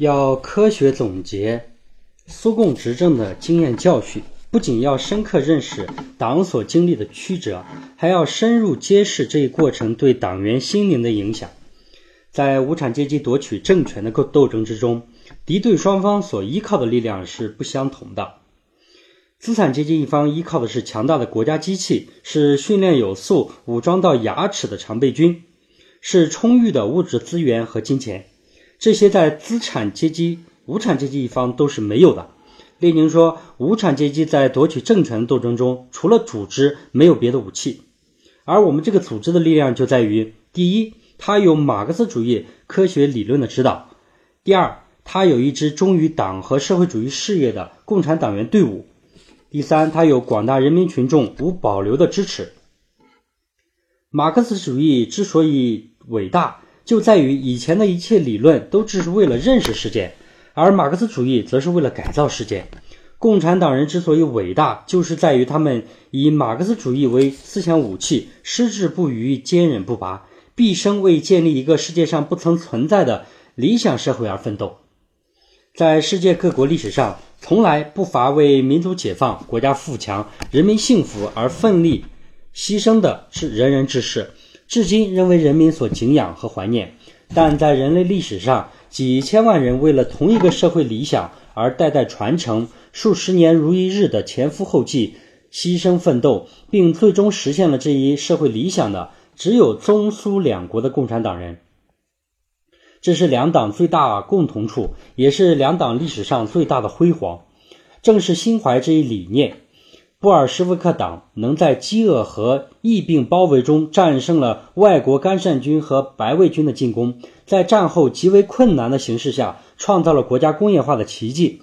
要科学总结苏共执政的经验教训，不仅要深刻认识党所经历的曲折，还要深入揭示这一过程对党员心灵的影响。在无产阶级夺取政权的斗争之中，敌对双方所依靠的力量是不相同的。资产阶级一方依靠的是强大的国家机器，是训练有素、武装到牙齿的常备军，是充裕的物质资源和金钱。这些在资产阶级、无产阶级一方都是没有的。列宁说，无产阶级在夺取政权斗争中，除了组织，没有别的武器。而我们这个组织的力量就在于：第一，它有马克思主义科学理论的指导；第二，它有一支忠于党和社会主义事业的共产党员队伍；第三，它有广大人民群众无保留的支持。马克思主义之所以伟大。就在于以前的一切理论都只是为了认识世界，而马克思主义则是为了改造世界。共产党人之所以伟大，就是在于他们以马克思主义为思想武器，矢志不渝，坚韧不拔，毕生为建立一个世界上不曾存在的理想社会而奋斗。在世界各国历史上，从来不乏为民族解放、国家富强、人民幸福而奋力牺牲的是仁人志士。至今仍为人民所敬仰和怀念，但在人类历史上，几千万人为了同一个社会理想而代代传承，数十年如一日的前赴后继、牺牲奋斗，并最终实现了这一社会理想的，只有中苏两国的共产党人。这是两党最大共同处，也是两党历史上最大的辉煌。正是心怀这一理念。布尔什维克党能在饥饿和疫病包围中战胜了外国干涉军和白卫军的进攻，在战后极为困难的形势下创造了国家工业化的奇迹。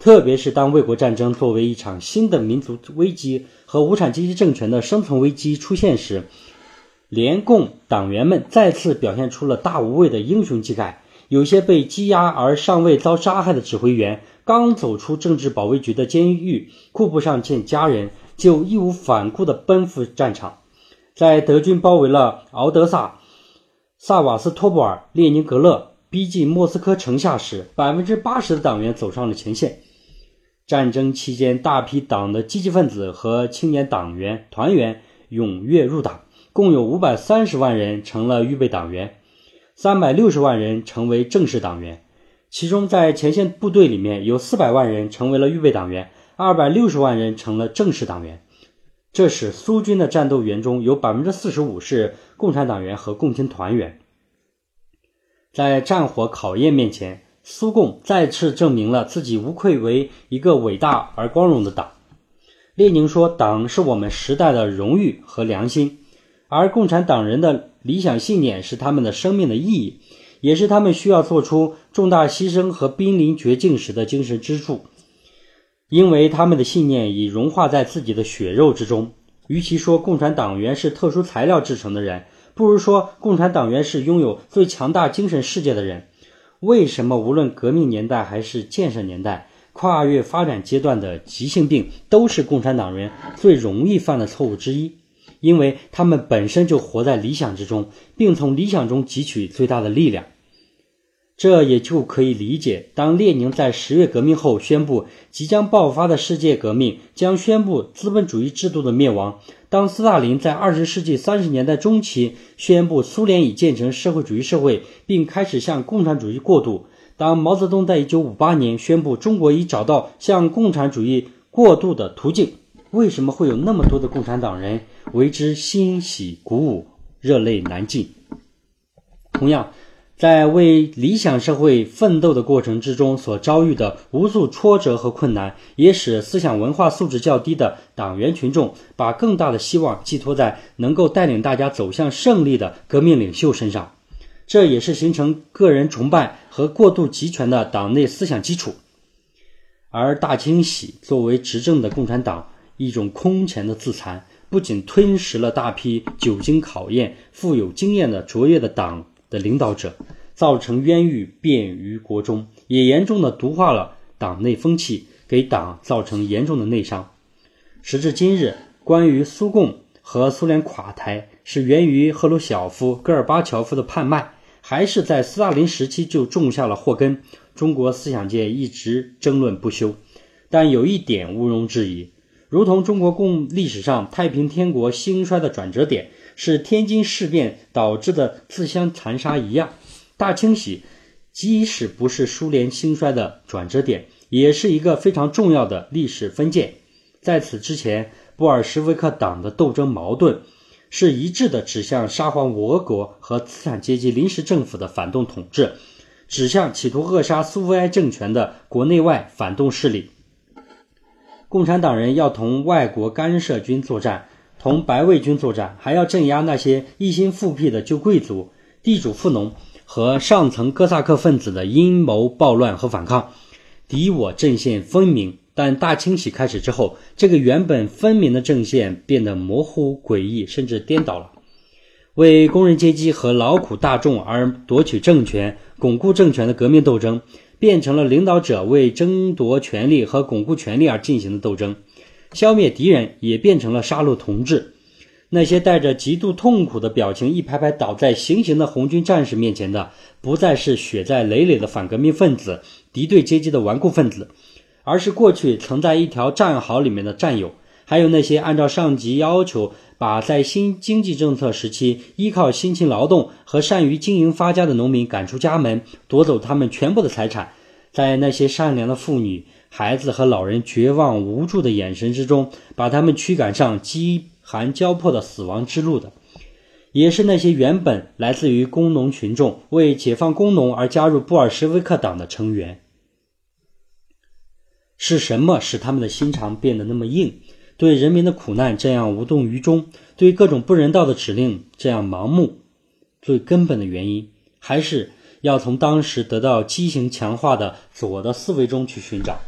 特别是当卫国战争作为一场新的民族危机和无产阶级政权的生存危机出现时，联共党员们再次表现出了大无畏的英雄气概。有些被羁押而尚未遭杀害的指挥员。刚走出政治保卫局的监狱，顾不上见家人，就义无反顾地奔赴战场。在德军包围了敖德萨、萨瓦斯托波尔、列宁格勒，逼近莫斯科城下时，百分之八十的党员走上了前线。战争期间，大批党的积极分子和青年党员团员踊跃入党，共有五百三十万人成了预备党员，三百六十万人成为正式党员。其中，在前线部队里面有四百万人成为了预备党员，二百六十万人成了正式党员。这使苏军的战斗员中有百分之四十五是共产党员和共青团员。在战火考验面前，苏共再次证明了自己无愧为一个伟大而光荣的党。列宁说：“党是我们时代的荣誉和良心，而共产党人的理想信念是他们的生命的意义。”也是他们需要做出重大牺牲和濒临绝境时的精神支柱，因为他们的信念已融化在自己的血肉之中。与其说共产党员是特殊材料制成的人，不如说共产党员是拥有最强大精神世界的人。为什么无论革命年代还是建设年代，跨越发展阶段的急性病都是共产党员最容易犯的错误之一？因为他们本身就活在理想之中，并从理想中汲取最大的力量。这也就可以理解，当列宁在十月革命后宣布即将爆发的世界革命将宣布资本主义制度的灭亡；当斯大林在二十世纪三十年代中期宣布苏联已建成社会主义社会，并开始向共产主义过渡；当毛泽东在一九五八年宣布中国已找到向共产主义过渡的途径，为什么会有那么多的共产党人为之欣喜鼓舞、热泪难尽？同样。在为理想社会奋斗的过程之中所遭遇的无数挫折和困难，也使思想文化素质较低的党员群众把更大的希望寄托在能够带领大家走向胜利的革命领袖身上，这也是形成个人崇拜和过度集权的党内思想基础。而大清洗作为执政的共产党一种空前的自残，不仅吞食了大批久经考验、富有经验的卓越的党。的领导者造成冤狱遍于国中，也严重的毒化了党内风气，给党造成严重的内伤。时至今日，关于苏共和苏联垮台是源于赫鲁晓夫、戈尔巴乔夫的叛卖，还是在斯大林时期就种下了祸根，中国思想界一直争论不休。但有一点毋庸置疑，如同中国共历史上太平天国兴衰的转折点是天津事变导致的自相残杀一样，大清洗即使不是苏联兴衰的转折点，也是一个非常重要的历史分界。在此之前，布尔什维克党的斗争矛盾是一致的，指向沙皇俄国和资产阶级临时政府的反动统治，指向企图扼杀苏维埃政权的国内外反动势力。共产党人要同外国干涉军作战，同白卫军作战，还要镇压那些一心复辟的旧贵族、地主富农和上层哥萨克分子的阴谋暴乱和反抗，敌我阵线分明。但大清洗开始之后，这个原本分明的阵线变得模糊、诡异，甚至颠倒了。为工人阶级和劳苦大众而夺取政权、巩固政权的革命斗争。变成了领导者为争夺权力和巩固权力而进行的斗争，消灭敌人也变成了杀戮同志。那些带着极度痛苦的表情一排排倒在行刑的红军战士面前的，不再是血债累累的反革命分子、敌对阶级的顽固分子，而是过去曾在一条战壕里面的战友，还有那些按照上级要求。把在新经济政策时期依靠辛勤劳动和善于经营发家的农民赶出家门，夺走他们全部的财产，在那些善良的妇女、孩子和老人绝望无助的眼神之中，把他们驱赶上饥寒交迫的死亡之路的，也是那些原本来自于工农群众为解放工农而加入布尔什维克党的成员。是什么使他们的心肠变得那么硬？对人民的苦难这样无动于衷，对各种不人道的指令这样盲目，最根本的原因还是要从当时得到畸形强化的左的思维中去寻找。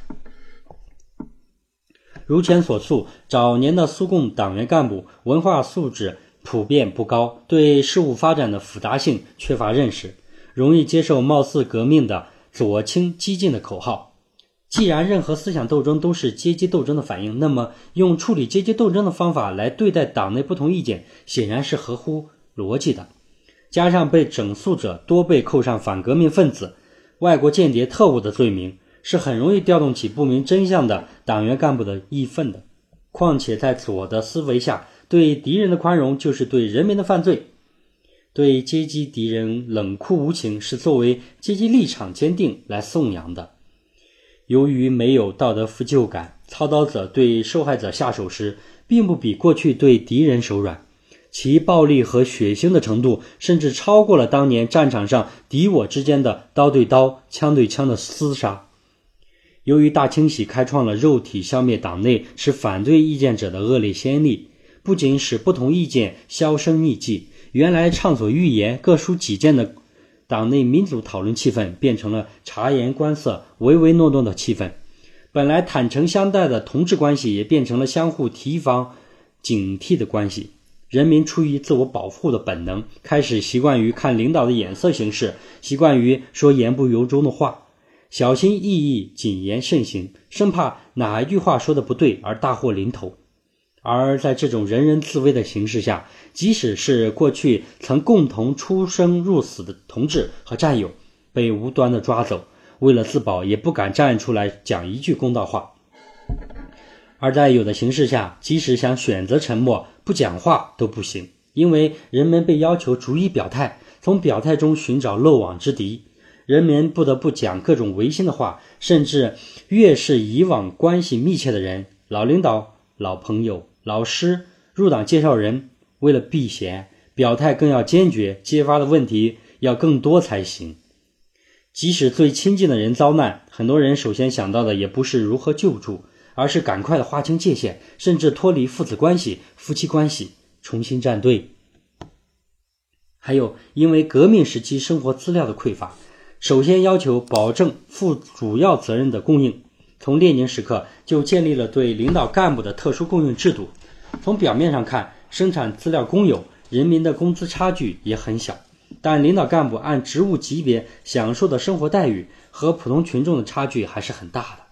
如前所述，早年的苏共党员干部文化素质普遍不高，对事物发展的复杂性缺乏认识，容易接受貌似革命的左倾激进的口号。既然任何思想斗争都是阶级斗争的反应，那么用处理阶级斗争的方法来对待党内不同意见，显然是合乎逻辑的。加上被整肃者多被扣上反革命分子、外国间谍特务的罪名，是很容易调动起不明真相的党员干部的义愤的。况且在左的思维下，对敌人的宽容就是对人民的犯罪，对阶级敌人冷酷无情是作为阶级立场坚定来颂扬的。由于没有道德负疚感，操刀者对受害者下手时，并不比过去对敌人手软，其暴力和血腥的程度，甚至超过了当年战场上敌我之间的刀对刀、枪对枪的厮杀。由于大清洗开创了肉体消灭党内持反对意见者的恶劣先例，不仅使不同意见销声匿迹，原来畅所欲言、各抒己见的。党内民主讨论气氛变成了察言观色、唯唯诺诺的气氛，本来坦诚相待的同志关系也变成了相互提防、警惕的关系。人民出于自我保护的本能，开始习惯于看领导的眼色行事，习惯于说言不由衷的话，小心翼翼、谨言慎行，生怕哪一句话说的不对而大祸临头。而在这种人人自危的形势下，即使是过去曾共同出生入死的同志和战友，被无端的抓走，为了自保，也不敢站出来讲一句公道话。而在有的形势下，即使想选择沉默不讲话都不行，因为人们被要求逐一表态，从表态中寻找漏网之敌，人民不得不讲各种违心的话，甚至越是以往关系密切的人，老领导、老朋友。老师、入党介绍人，为了避嫌，表态更要坚决，揭发的问题要更多才行。即使最亲近的人遭难，很多人首先想到的也不是如何救助，而是赶快的划清界限，甚至脱离父子关系、夫妻关系，重新站队。还有，因为革命时期生活资料的匮乏，首先要求保证负主要责任的供应。从列宁时刻就建立了对领导干部的特殊供应制度。从表面上看，生产资料公有，人民的工资差距也很小，但领导干部按职务级别享受的生活待遇和普通群众的差距还是很大的。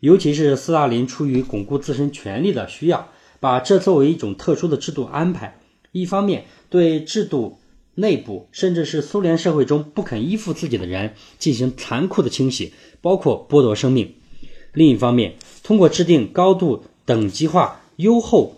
尤其是斯大林出于巩固自身权力的需要，把这作为一种特殊的制度安排。一方面对制度内部，甚至是苏联社会中不肯依附自己的人进行残酷的清洗，包括剥夺生命。另一方面，通过制定高度等级化、优厚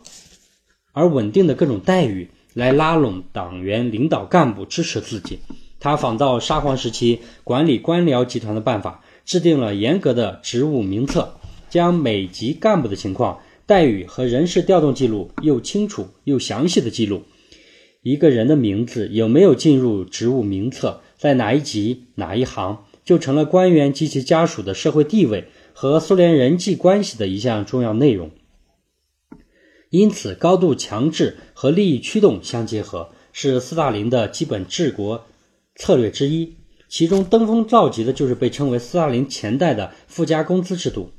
而稳定的各种待遇，来拉拢党员领导干部支持自己。他仿照沙皇时期管理官僚集团的办法，制定了严格的职务名册，将每级干部的情况、待遇和人事调动记录又清楚又详细的记录。一个人的名字有没有进入职务名册，在哪一级哪一行，就成了官员及其家属的社会地位和苏联人际关系的一项重要内容。因此，高度强制和利益驱动相结合，是斯大林的基本治国。策略之一，其中登峰造极的就是被称为斯大林前代的附加工资制度，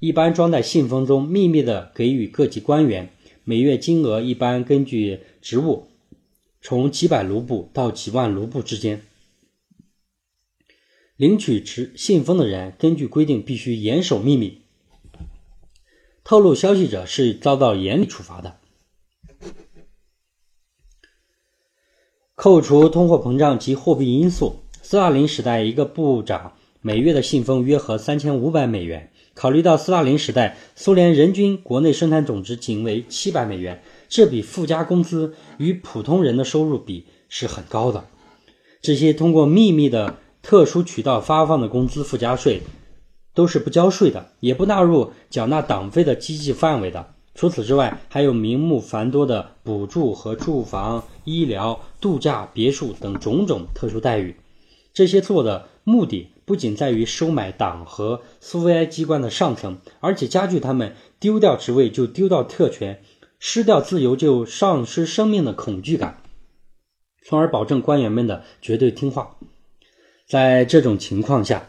一般装在信封中，秘密的给予各级官员，每月金额一般根据职务，从几百卢布到几万卢布之间。领取持信封的人根据规定必须严守秘密，透露消息者是遭到严厉处罚的。扣除通货膨胀及货币因素，斯大林时代一个部长每月的信封约合三千五百美元。考虑到斯大林时代苏联人均国内生产总值仅为七百美元，这笔附加工资与普通人的收入比是很高的。这些通过秘密的特殊渠道发放的工资附加税，都是不交税的，也不纳入缴纳党费的积计范围的。除此之外，还有名目繁多的补助和住房、医疗、度假别墅等种种特殊待遇。这些做的目的不仅在于收买党和苏维埃机关的上层，而且加剧他们丢掉职位就丢掉特权、失掉自由就丧失生命的恐惧感，从而保证官员们的绝对听话。在这种情况下，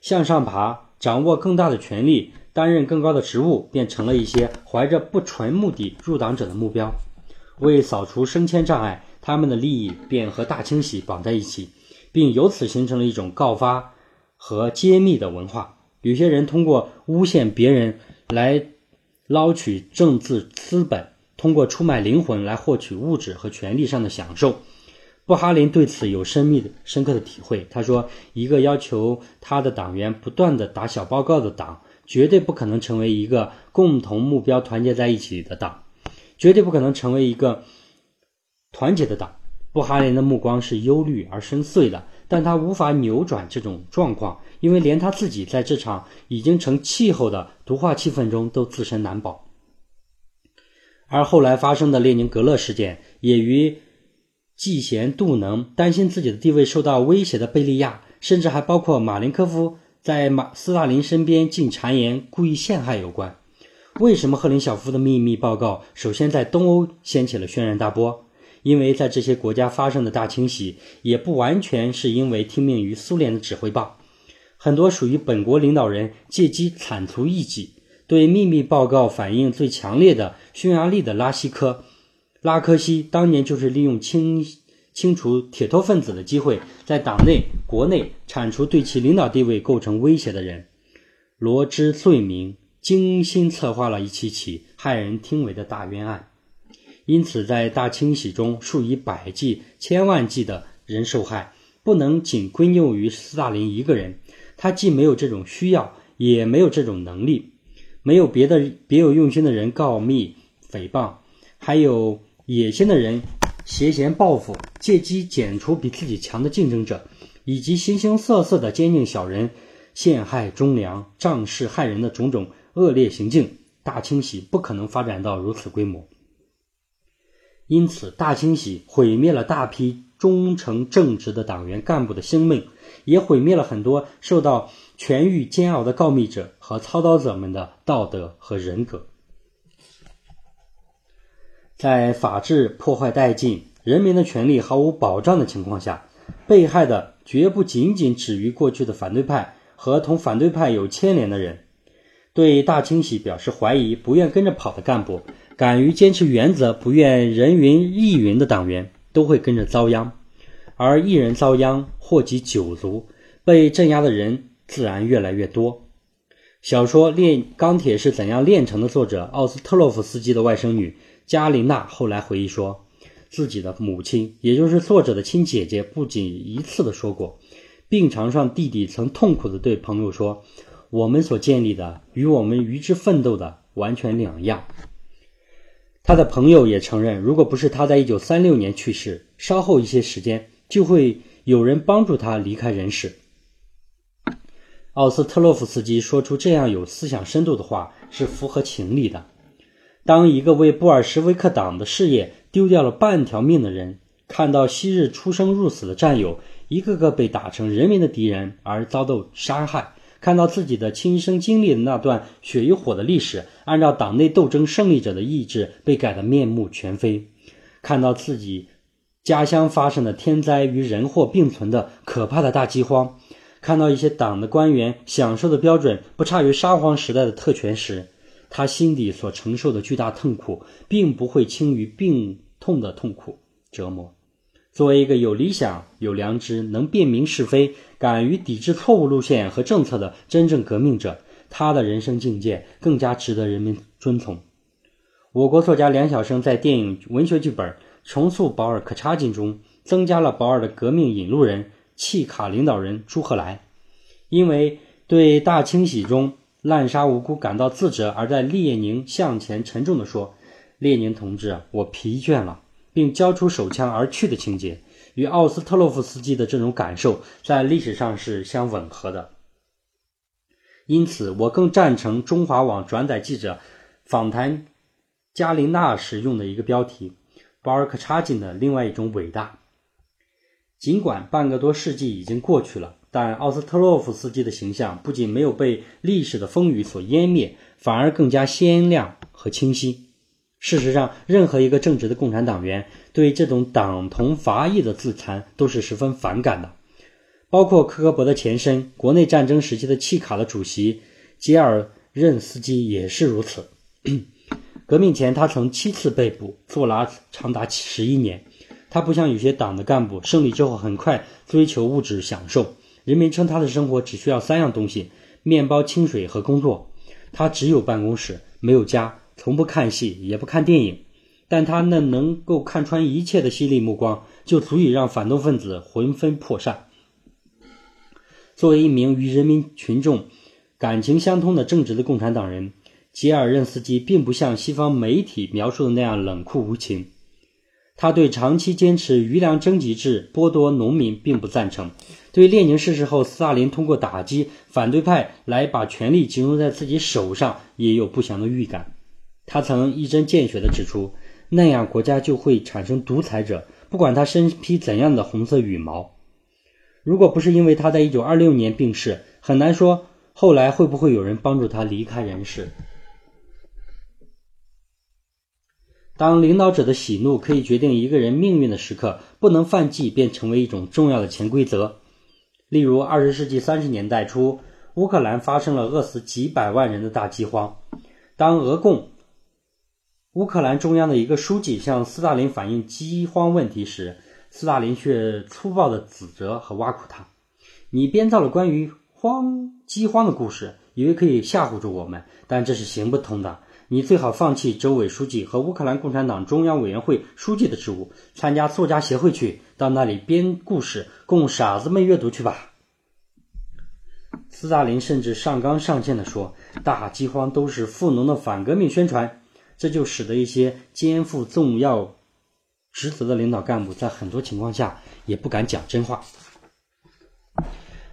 向上爬，掌握更大的权力。担任更高的职务，便成了一些怀着不纯目的入党者的目标。为扫除升迁障碍，他们的利益便和大清洗绑在一起，并由此形成了一种告发和揭秘的文化。有些人通过诬陷别人来捞取政治资本，通过出卖灵魂来获取物质和权力上的享受。布哈林对此有深密的、深刻的体会。他说：“一个要求他的党员不断的打小报告的党。”绝对不可能成为一个共同目标团结在一起的党，绝对不可能成为一个团结的党。布哈林的目光是忧虑而深邃的，但他无法扭转这种状况，因为连他自己在这场已经成气候的毒化气氛中都自身难保。而后来发生的列宁格勒事件，也与嫉贤妒能、担心自己的地位受到威胁的贝利亚，甚至还包括马林科夫。在马斯大林身边进谗言、故意陷害有关。为什么赫林晓夫的秘密报告首先在东欧掀起了轩然大波？因为在这些国家发生的大清洗，也不完全是因为听命于苏联的指挥棒。很多属于本国领导人借机铲除异己。对秘密报告反应最强烈的匈牙利的拉希科、拉科西，当年就是利用清。清除铁托分子的机会，在党内、国内铲除对其领导地位构成威胁的人，罗织罪名，精心策划了一起起骇人听闻的大冤案。因此，在大清洗中，数以百计、千万计的人受害，不能仅归咎于斯大林一个人。他既没有这种需要，也没有这种能力，没有别的别有用心的人告密诽谤，还有野心的人。邪嫌报复，借机剪除比自己强的竞争者，以及形形色色的奸佞小人陷害忠良、仗势害人的种种恶劣行径，大清洗不可能发展到如此规模。因此，大清洗毁灭了大批忠诚正直的党员干部的生命，也毁灭了很多受到权欲煎熬的告密者和操刀者们的道德和人格。在法治破坏殆尽、人民的权利毫无保障的情况下，被害的绝不仅仅止于过去的反对派和同反对派有牵连的人。对大清洗表示怀疑、不愿跟着跑的干部，敢于坚持原则、不愿人云亦云的党员，都会跟着遭殃。而一人遭殃，祸及九族，被镇压的人自然越来越多。小说《炼钢铁是怎样炼成的》作者奥斯特洛夫斯基的外甥女。加琳娜后来回忆说：“自己的母亲，也就是作者的亲姐姐，不仅一次的说过，病床上弟弟曾痛苦的对朋友说：“我们所建立的与我们与之奋斗的完全两样。”他的朋友也承认，如果不是他在一九三六年去世，稍后一些时间就会有人帮助他离开人世。奥斯特洛夫斯基说出这样有思想深度的话，是符合情理的。当一个为布尔什维克党的事业丢掉了半条命的人，看到昔日出生入死的战友一个个被打成人民的敌人而遭到杀害，看到自己的亲身经历的那段血与火的历史按照党内斗争胜利者的意志被改得面目全非，看到自己家乡发生的天灾与人祸并存的可怕的大饥荒。看到一些党的官员享受的标准不差于沙皇时代的特权时，他心底所承受的巨大痛苦，并不会轻于病痛的痛苦折磨。作为一个有理想、有良知、能辨明是非、敢于抵制错误路线和政策的真正革命者，他的人生境界更加值得人民遵从。我国作家梁晓声在电影文学剧本《重塑保尔·柯察金》中，增加了保尔的革命引路人。契卡领导人朱赫来，因为对大清洗中滥杀无辜感到自责，而在列宁向前沉重地说：“列宁同志，我疲倦了，并交出手枪而去的情节，与奥斯特洛夫斯基的这种感受在历史上是相吻合的。因此，我更赞成中华网转载记者访谈加林娜时用的一个标题：保尔·柯察金的另外一种伟大。”尽管半个多世纪已经过去了，但奥斯特洛夫斯基的形象不仅没有被历史的风雨所湮灭，反而更加鲜亮和清晰。事实上，任何一个正直的共产党员对这种党同伐异的自残都是十分反感的，包括克格勃的前身、国内战争时期的契卡的主席吉尔任斯基也是如此。革命前，他曾七次被捕，坐牢长达十一年。他不像有些党的干部，胜利之后很快追求物质享受。人民称他的生活只需要三样东西：面包、清水和工作。他只有办公室，没有家，从不看戏，也不看电影。但他那能够看穿一切的犀利目光，就足以让反动分子魂飞魄散。作为一名与人民群众感情相通的正直的共产党人，吉尔任斯基并不像西方媒体描述的那样冷酷无情。他对长期坚持余粮征集制剥夺农民并不赞成，对列宁逝世后斯大林通过打击反对派来把权力集中在自己手上也有不祥的预感。他曾一针见血地指出，那样国家就会产生独裁者，不管他身披怎样的红色羽毛。如果不是因为他在1926年病逝，很难说后来会不会有人帮助他离开人世。当领导者的喜怒可以决定一个人命运的时刻，不能犯忌便成为一种重要的潜规则。例如，二十世纪三十年代初，乌克兰发生了饿死几百万人的大饥荒。当俄共乌克兰中央的一个书记向斯大林反映饥荒问题时，斯大林却粗暴地指责和挖苦他：“你编造了关于荒饥荒的故事，以为可以吓唬住我们，但这是行不通的。”你最好放弃州委书记和乌克兰共产党中央委员会书记的职务，参加作家协会去，到那里编故事供傻子们阅读去吧。斯大林甚至上纲上线的说，大饥荒都是富农的反革命宣传，这就使得一些肩负重要职责的领导干部在很多情况下也不敢讲真话。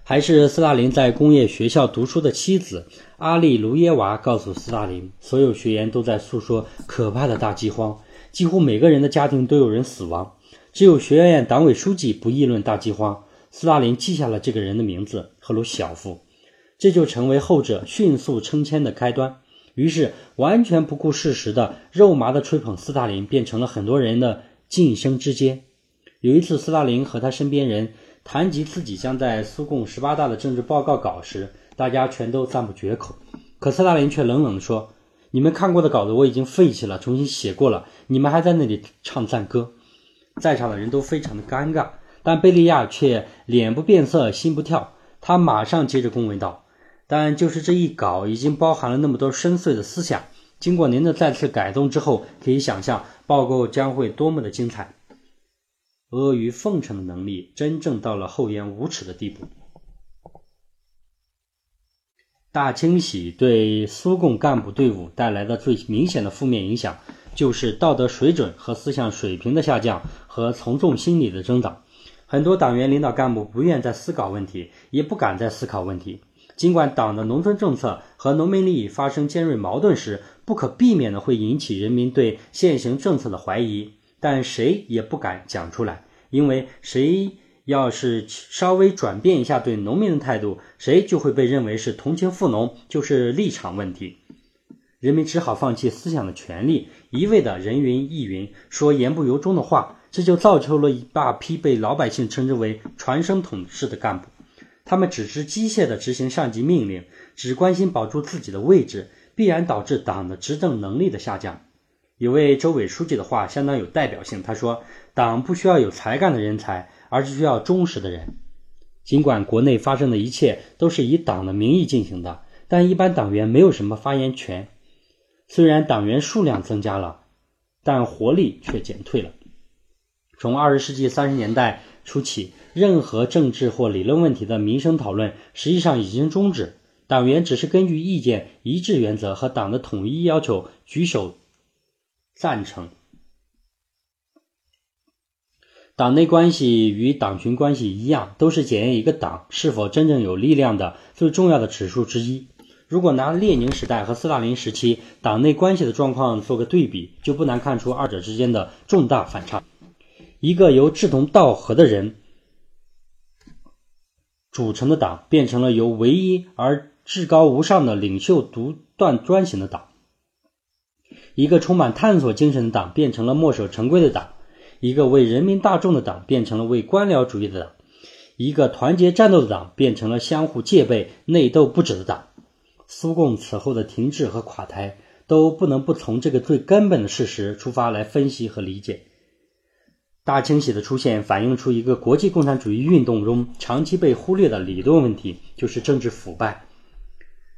还是斯大林在工业学校读书的妻子阿利卢耶娃告诉斯大林，所有学员都在诉说可怕的大饥荒，几乎每个人的家庭都有人死亡，只有学院党委书记不议论大饥荒。斯大林记下了这个人的名字赫鲁晓夫，这就成为后者迅速升迁的开端。于是，完全不顾事实的肉麻的吹捧斯大林，变成了很多人的晋升之阶。有一次，斯大林和他身边人。谈及自己将在苏共十八大的政治报告稿时，大家全都赞不绝口。可斯大林却冷冷地说：“你们看过的稿子我已经废弃了，重新写过了。你们还在那里唱赞歌。”在场的人都非常的尴尬，但贝利亚却脸不变色，心不跳。他马上接着恭维道：“但就是这一稿已经包含了那么多深邃的思想，经过您的再次改动之后，可以想象报告将会多么的精彩。”阿谀奉承的能力真正到了厚颜无耻的地步。大清洗对苏共干部队伍带来的最明显的负面影响，就是道德水准和思想水平的下降和从众心理的增长。很多党员领导干部不愿再思考问题，也不敢再思考问题。尽管党的农村政策和农民利益发生尖锐矛盾时，不可避免的会引起人民对现行政策的怀疑，但谁也不敢讲出来，因为谁。要是稍微转变一下对农民的态度，谁就会被认为是同情富农，就是立场问题。人民只好放弃思想的权利，一味的人云亦云，说言不由衷的话，这就造就了一大批被老百姓称之为“传声筒式”的干部。他们只知机械地执行上级命令，只关心保住自己的位置，必然导致党的执政能力的下降。有位州委书记的话相当有代表性，他说：“党不需要有才干的人才。”而是需要忠实的人。尽管国内发生的一切都是以党的名义进行的，但一般党员没有什么发言权。虽然党员数量增加了，但活力却减退了。从二十世纪三十年代初起，任何政治或理论问题的民生讨论实际上已经终止，党员只是根据意见一致原则和党的统一要求举手赞成。党内关系与党群关系一样，都是检验一个党是否真正有力量的最重要的指数之一。如果拿列宁时代和斯大林时期党内关系的状况做个对比，就不难看出二者之间的重大反差。一个由志同道合的人组成的党，变成了由唯一而至高无上的领袖独断专行的党；一个充满探索精神的党，变成了墨守成规的党。一个为人民大众的党变成了为官僚主义的党，一个团结战斗的党变成了相互戒备、内斗不止的党。苏共此后的停滞和垮台，都不能不从这个最根本的事实出发来分析和理解。大清洗的出现，反映出一个国际共产主义运动中长期被忽略的理论问题，就是政治腐败。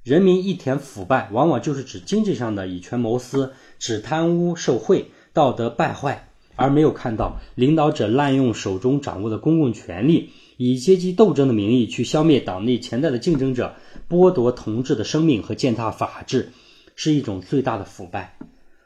人民一填腐败，往往就是指经济上的以权谋私、指贪污受贿、道德败坏。而没有看到领导者滥用手中掌握的公共权力，以阶级斗争的名义去消灭党内潜在的竞争者，剥夺同志的生命和践踏法治，是一种最大的腐败。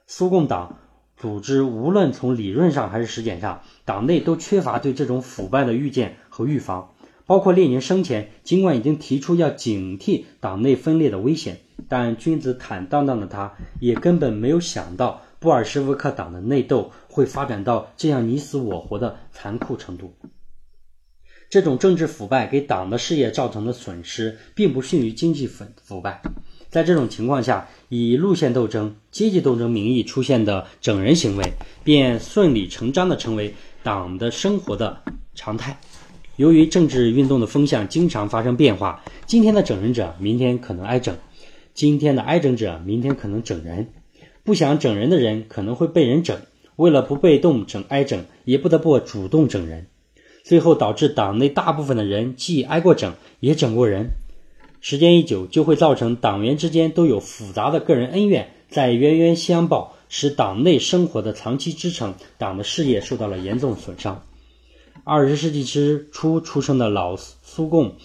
苏共党组织无论从理论上还是实践上，党内都缺乏对这种腐败的预见和预防。包括列宁生前，尽管已经提出要警惕党内分裂的危险，但君子坦荡荡的他，也根本没有想到。布尔什维克党的内斗会发展到这样你死我活的残酷程度。这种政治腐败给党的事业造成的损失，并不逊于经济腐腐败。在这种情况下，以路线斗争、阶级斗争名义出现的整人行为，便顺理成章地成为党的生活的常态。由于政治运动的风向经常发生变化，今天的整人者，明天可能挨整；今天的挨整者，明天可能整人。不想整人的人可能会被人整，为了不被动整挨整，也不得不主动整人，最后导致党内大部分的人既挨过整，也整过人。时间一久，就会造成党员之间都有复杂的个人恩怨在冤冤相报，使党内生活的长期支撑、党的事业受到了严重损伤。二十世纪之初出生的老苏共。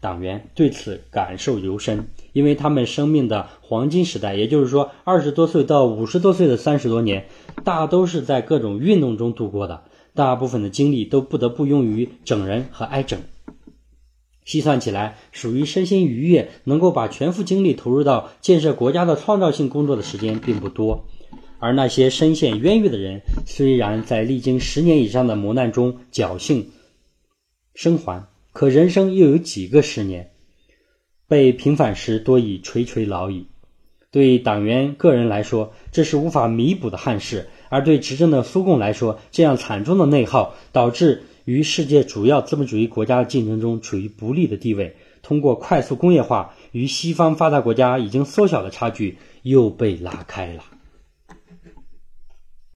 党员对此感受尤深，因为他们生命的黄金时代，也就是说二十多岁到五十多岁的三十多年，大都是在各种运动中度过的，大部分的精力都不得不用于整人和挨整。细算起来，属于身心愉悦，能够把全副精力投入到建设国家的创造性工作的时间并不多。而那些身陷冤狱的人，虽然在历经十年以上的磨难中侥幸生还。可人生又有几个十年？被平反时多已垂垂老矣。对党员个人来说，这是无法弥补的憾事；而对执政的苏共来说，这样惨重的内耗，导致于世界主要资本主义国家的竞争中处于不利的地位。通过快速工业化，与西方发达国家已经缩小的差距又被拉开了。